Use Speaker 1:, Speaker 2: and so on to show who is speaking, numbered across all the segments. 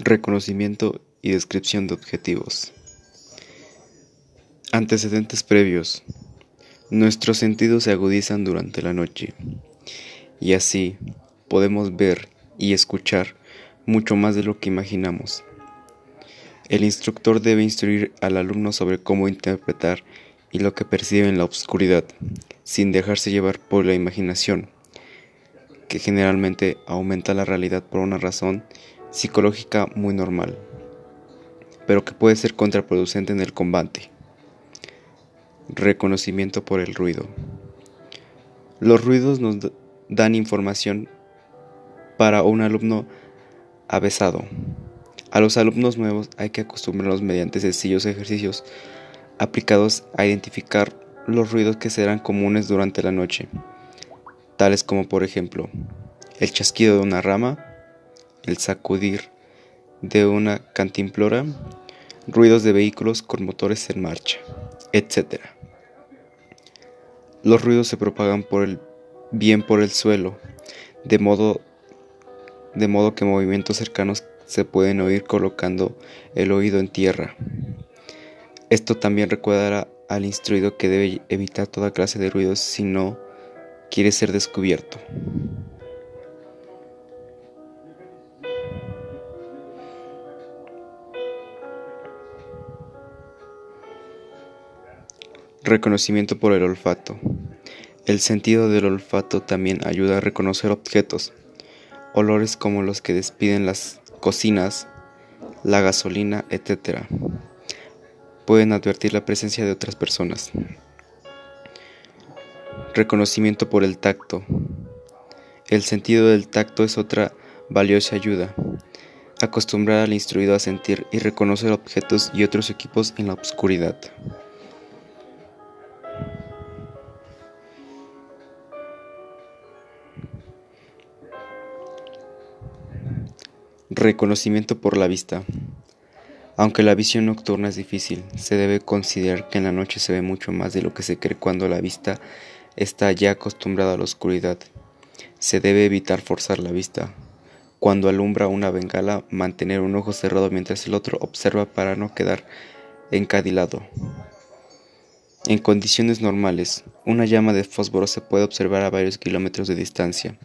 Speaker 1: Reconocimiento y descripción de objetivos. Antecedentes previos. Nuestros sentidos se agudizan durante la noche y así podemos ver y escuchar mucho más de lo que imaginamos. El instructor debe instruir al alumno sobre cómo interpretar y lo que percibe en la oscuridad, sin dejarse llevar por la imaginación, que generalmente aumenta la realidad por una razón psicológica muy normal, pero que puede ser contraproducente en el combate. Reconocimiento por el ruido. Los ruidos nos dan información para un alumno avesado. A los alumnos nuevos hay que acostumbrarlos mediante sencillos ejercicios aplicados a identificar los ruidos que serán comunes durante la noche, tales como por ejemplo el chasquido de una rama, el sacudir de una cantimplora, ruidos de vehículos con motores en marcha, etc. Los ruidos se propagan bien por el suelo, de modo que movimientos cercanos se pueden oír colocando el oído en tierra. Esto también recuerda al instruido que debe evitar toda clase de ruidos si no quiere ser descubierto. Reconocimiento por el olfato. El sentido del olfato también ayuda a reconocer objetos, olores como los que despiden las cocinas, la gasolina, etc. Pueden advertir la presencia de otras personas. Reconocimiento por el tacto. El sentido del tacto es otra valiosa ayuda. Acostumbrar al instruido a sentir y reconocer objetos y otros equipos en la oscuridad. Reconocimiento por la vista. Aunque la visión nocturna es difícil, se debe considerar que en la noche se ve mucho más de lo que se cree cuando la vista está ya acostumbrada a la oscuridad. Se debe evitar forzar la vista. Cuando alumbra una bengala, mantener un ojo cerrado mientras el otro observa para no quedar encadilado. En condiciones normales, una llama de fósforo se puede observar a varios kilómetros de distancia.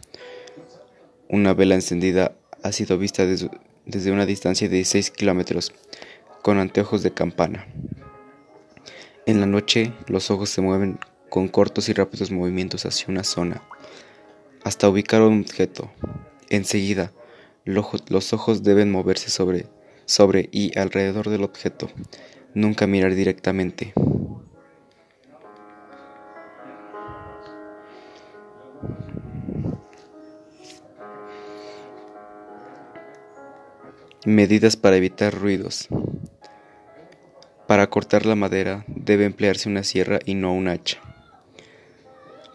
Speaker 1: Una vela encendida ha sido vista desde una distancia de 16 kilómetros, con anteojos de campana. En la noche, los ojos se mueven con cortos y rápidos movimientos hacia una zona, hasta ubicar un objeto. Enseguida, los ojos deben moverse sobre y alrededor del objeto, nunca mirar directamente. Medidas para evitar ruidos. Para cortar la madera debe emplearse una sierra y no un hacha.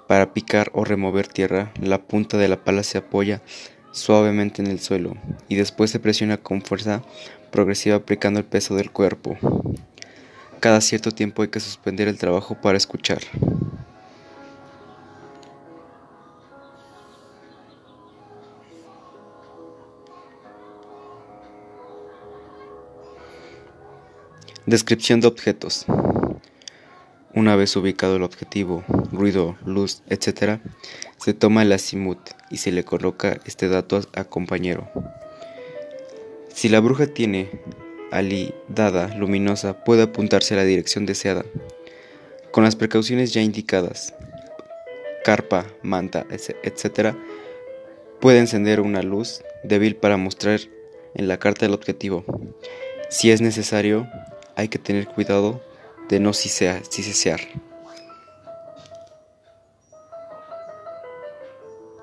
Speaker 1: Para picar o remover tierra, la punta de la pala se apoya suavemente en el suelo y después se presiona con fuerza progresiva aplicando el peso del cuerpo. Cada cierto tiempo hay que suspender el trabajo para escuchar. Descripción de objetos. Una vez ubicado el objetivo, ruido, luz, etc., se toma el azimut y se le coloca este dato a compañero. Si la bruja tiene alidada luminosa, puede apuntarse a la dirección deseada. Con las precauciones ya indicadas, carpa, manta, etc., puede encender una luz débil para mostrar en la carta el objetivo. Si es necesario, hay que tener cuidado de no sisear.